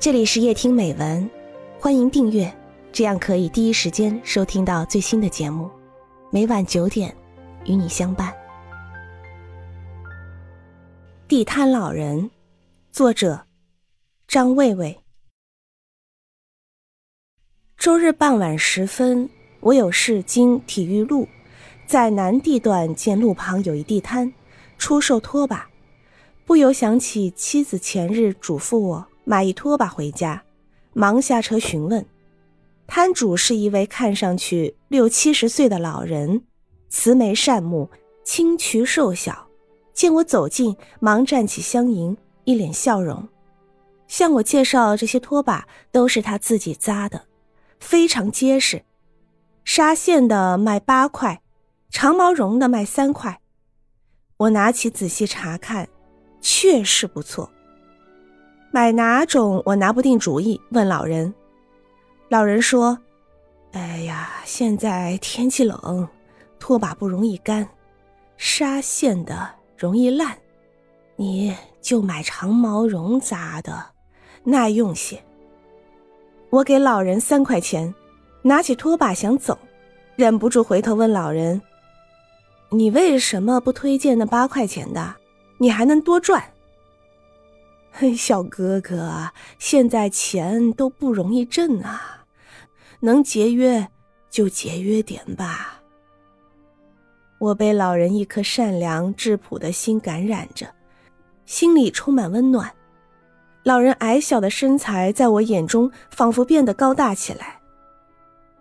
这里是夜听美文，欢迎订阅，这样可以第一时间收听到最新的节目。每晚九点，与你相伴。地摊老人，作者张卫卫。周日傍晚时分，我有事经体育路，在南地段见路旁有一地摊，出售拖把，不由想起妻子前日嘱咐我。买一拖把回家，忙下车询问，摊主是一位看上去六七十岁的老人，慈眉善目，清癯瘦小。见我走近，忙站起相迎，一脸笑容，向我介绍这些拖把都是他自己扎的，非常结实。纱线的卖八块，长毛绒的卖三块。我拿起仔细查看，确实不错。买哪种？我拿不定主意，问老人。老人说：“哎呀，现在天气冷，拖把不容易干，纱线的容易烂，你就买长毛绒扎的，耐用些。”我给老人三块钱，拿起拖把想走，忍不住回头问老人：“你为什么不推荐那八块钱的？你还能多赚。”嘿，小哥哥，现在钱都不容易挣啊，能节约就节约点吧。我被老人一颗善良质朴的心感染着，心里充满温暖。老人矮小的身材在我眼中仿佛变得高大起来。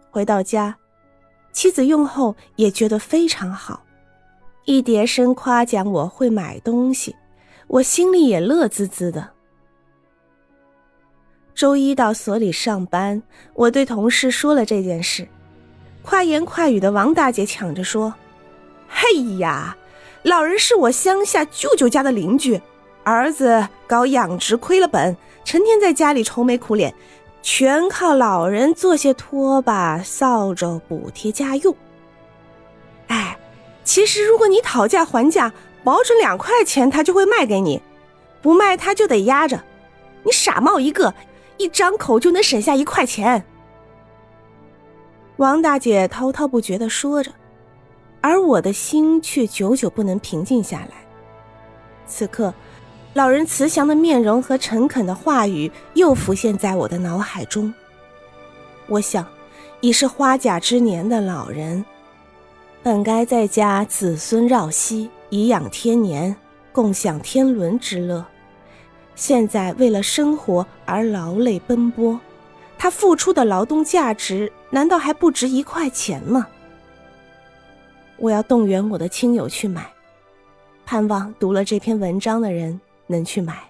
回到家，妻子用后也觉得非常好，一叠声夸奖我会买东西。我心里也乐滋滋的。周一到所里上班，我对同事说了这件事，快言快语的王大姐抢着说：“嘿呀，老人是我乡下舅舅家的邻居，儿子搞养殖亏了本，成天在家里愁眉苦脸，全靠老人做些拖把、扫帚补贴家用。哎，其实如果你讨价还价。”保准两块钱他就会卖给你，不卖他就得压着。你傻帽一个，一张口就能省下一块钱。王大姐滔滔不绝的说着，而我的心却久久不能平静下来。此刻，老人慈祥的面容和诚恳的话语又浮现在我的脑海中。我想，已是花甲之年的老人，本该在家子孙绕膝。颐养天年，共享天伦之乐。现在为了生活而劳累奔波，他付出的劳动价值难道还不值一块钱吗？我要动员我的亲友去买，盼望读了这篇文章的人能去买。